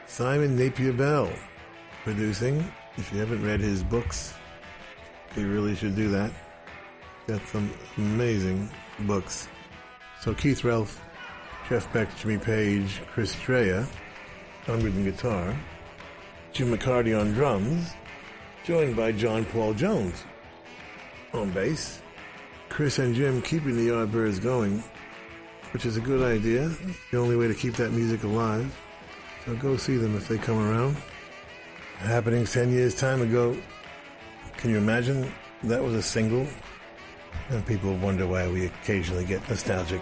Simon Napier Bell producing. If you haven't read his books, you really should do that. Got some amazing books. So Keith Relf, Jeff Beck, Jimmy Page, Chris Rhythm guitar, Jim McCarty on drums, joined by John Paul Jones on bass. Chris and Jim keeping the Yardbirds going, which is a good idea. The only way to keep that music alive. So go see them if they come around. Happening 10 years time ago. Can you imagine that was a single? And people wonder why we occasionally get nostalgic.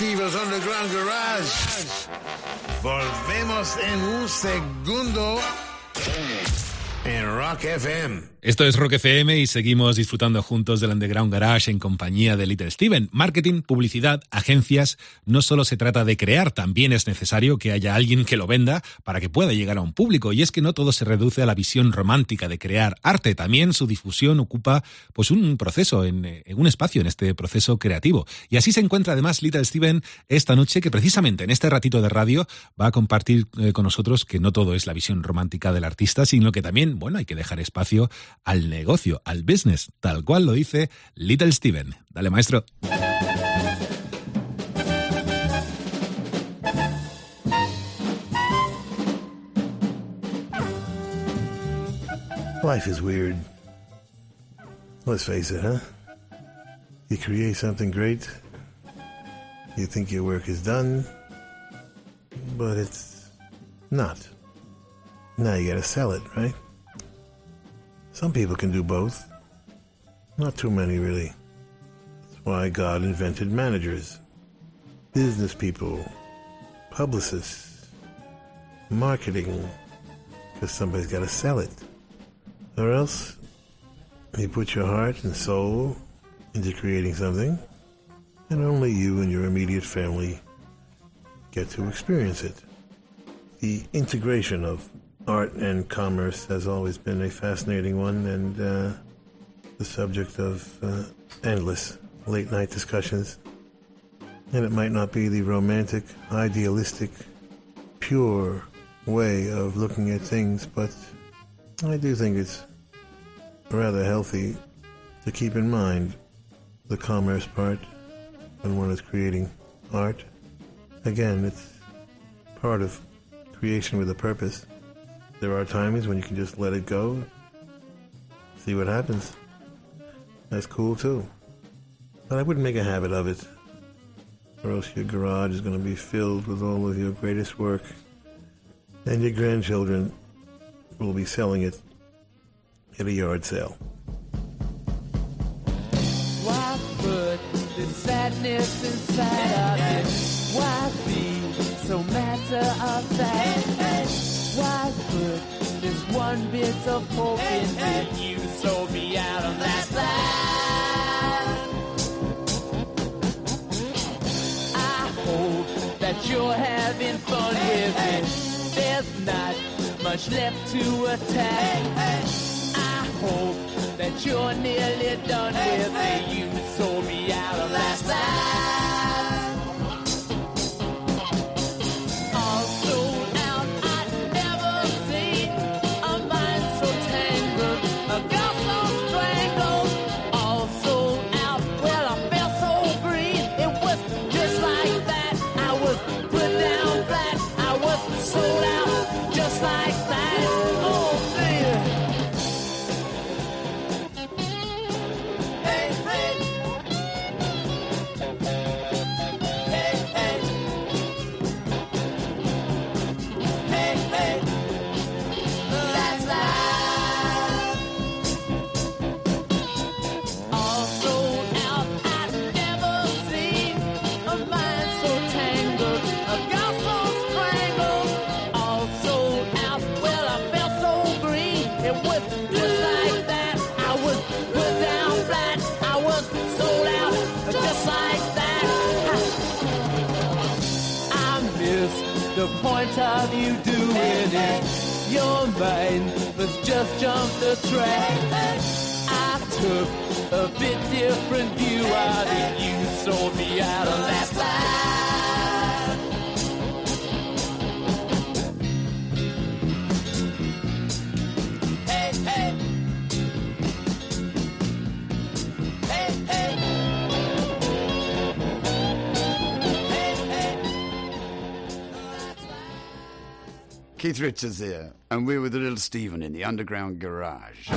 Steve's Underground Garage. Volvemos en un segundo en Rock FM. Esto es Rock FM y seguimos disfrutando juntos del Underground Garage en compañía de Little Steven. Marketing, publicidad, agencias, no solo se trata de crear, también es necesario que haya alguien que lo venda para que pueda llegar a un público. Y es que no todo se reduce a la visión romántica de crear arte, también su difusión ocupa pues un proceso, en, en un espacio en este proceso creativo. Y así se encuentra además Little Steven esta noche que precisamente en este ratito de radio va a compartir eh, con nosotros que no todo es la visión romántica del artista, sino que también, bueno, hay que dejar espacio al negocio, al business, tal cual lo dice Little Steven. Dale, maestro. Life is weird. Let's face it, huh? You create something great, you think your work is done, but it's not. Now you gotta sell it, right? Some people can do both. Not too many, really. That's why God invented managers, business people, publicists, marketing, because somebody's gotta sell it. Or else, you put your heart and soul into creating something, and only you and your immediate family get to experience it. The integration of art and commerce has always been a fascinating one and uh, the subject of uh, endless late night discussions. And it might not be the romantic, idealistic, pure way of looking at things, but I do think it's rather healthy to keep in mind the commerce part when one is creating art. Again, it's part of creation with a purpose. There are times when you can just let it go, see what happens. That's cool too. But I wouldn't make a habit of it, or else your garage is going to be filled with all of your greatest work, and your grandchildren will be selling it at a yard sale. Why put this sadness inside of you? Why be so matter of fact? Why put this one bit of hope in me? You sold me out on that side. I hope that you're having fun with it. There's not much left to attack. I hope that you're nearly done with it. You sold me out on that side. Point you doing it. Your mind was just jumped the track. I took a bit different view of it. You sold me out of that side. Keith Richards here, and we're with the Little Steven in the underground garage.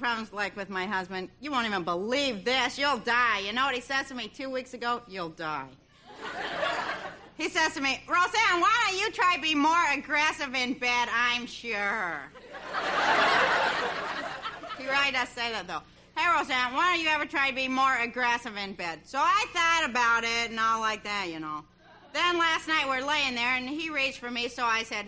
Problems like with my husband. You won't even believe this. You'll die. You know what he says to me two weeks ago? You'll die. He says to me, Roseanne, why don't you try to be more aggressive in bed? I'm sure. he really does say that, though. Hey, Roseanne, why don't you ever try to be more aggressive in bed? So I thought about it and all like that, you know. Then last night we're laying there and he reached for me, so I said,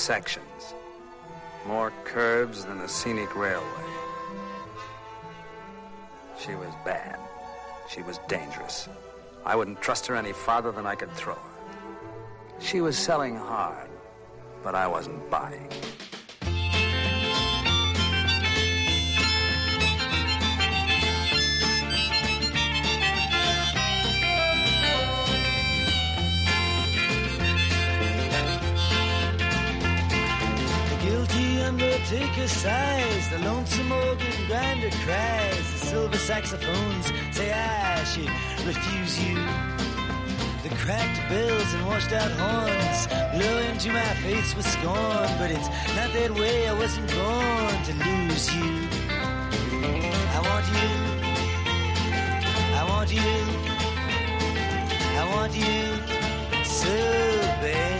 sections. More curves than a scenic railway. She was bad. She was dangerous. I wouldn't trust her any farther than I could throw her. She was selling hard, but I wasn't buying. Saxophones say I should refuse you. The cracked bells and washed out horns blow into my face with scorn, but it's not that way. I wasn't born to lose you. I want you. I want you. I want you so bad.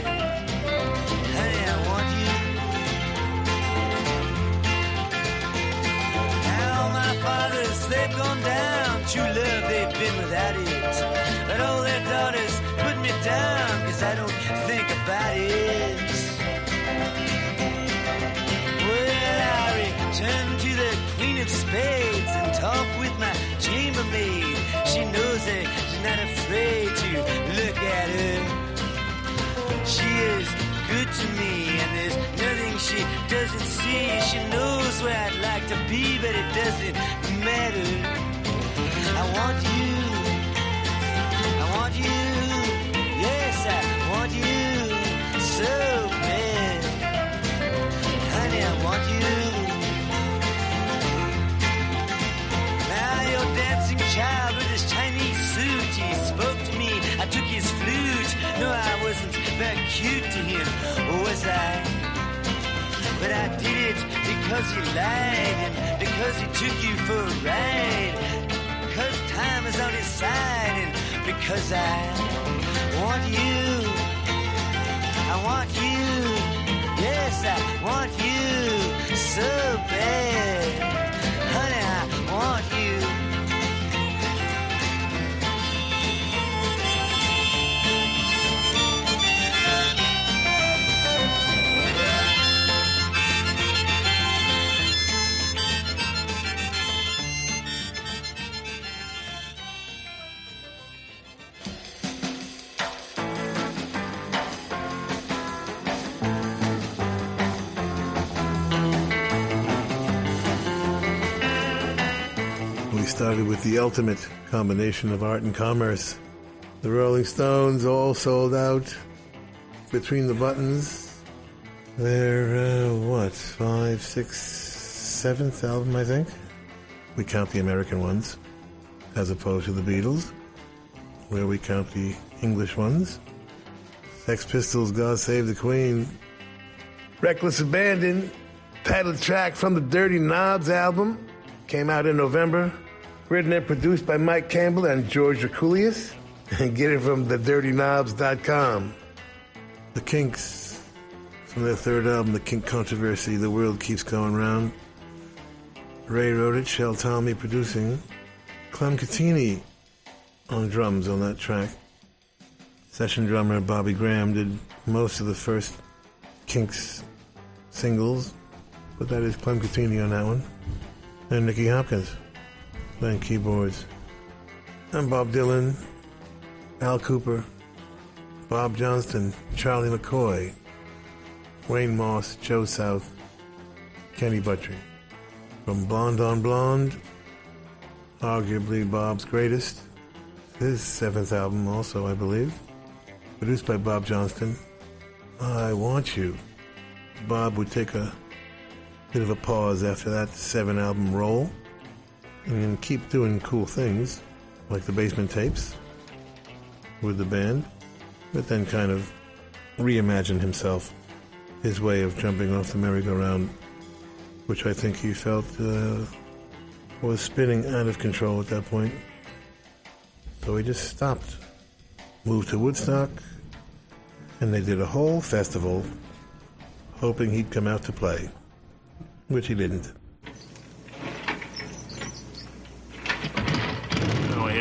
Fathers, they've gone down. True love, they've been without it. But all their daughters put me down, cause I don't think about it. Well, I return to the Queen of Spades and talk with my chambermaid. She knows it, she's not afraid to look at her. She is good to me, and there's nothing she doesn't see. She knows where I'd like to be, but it doesn't matter. I want you. I want you. Yes, I want you so No, I wasn't very cute to him, was I? But I did it because he lied and because he took you for a ride. Because time is on his side and because I want you. I want you. Yes, I want you so bad. Honey, I want you. Started with the ultimate combination of art and commerce. The Rolling Stones all sold out. between the buttons. Their, uh, what, five, six, seventh album, I think? We count the American ones, as opposed to the Beatles, where we count the English ones. Sex Pistols, God Save the Queen. Reckless Abandon, title track from the Dirty Knobs album, came out in November. Written and produced by Mike Campbell and George Drakoulias. And get it from thedirtyknobs.com. The Kinks, from their third album, The Kink Kontroversy, The World Keeps Going Round. Ray wrote it, Shell Talmy producing. Clem Cattini on drums on that track. Session drummer Bobby Graham did most of the first Kinks singles, but that is Clem Cattini on that one. And Nicky Hopkins playing keyboards. I'm Bob Dylan, Al Kooper, Bob Johnston, Charlie McCoy, Wayne Moss, Joe South, Kenny Buttrey. From Blonde on Blonde, arguably Bob's greatest, his seventh album also, I believe, produced by Bob Johnston. I Want You. Bob would take a bit of a pause after that seven album roll and keep doing cool things like the basement tapes with the band, but then kind of reimagine himself, his way of jumping off the merry-go-round, which I think he felt uh, was spinning out of control at that point. So he just stopped, moved to Woodstock, and they did a whole festival hoping he'd come out to play, which he didn't. Now I have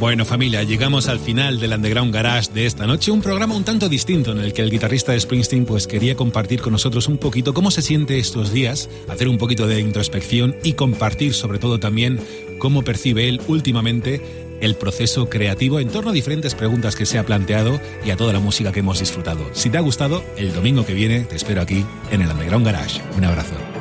Bueno familia, llegamos al final del Underground Garage de esta noche, un programa un tanto distinto en el que el guitarrista de Springsteen pues quería compartir con nosotros un poquito cómo se siente estos días, hacer un poquito de introspección y compartir sobre todo también cómo percibe él últimamente el proceso creativo en torno a diferentes preguntas que se ha planteado y a toda la música que hemos disfrutado. Si te ha gustado, el domingo que viene te espero aquí en el Underground Garage. Un abrazo.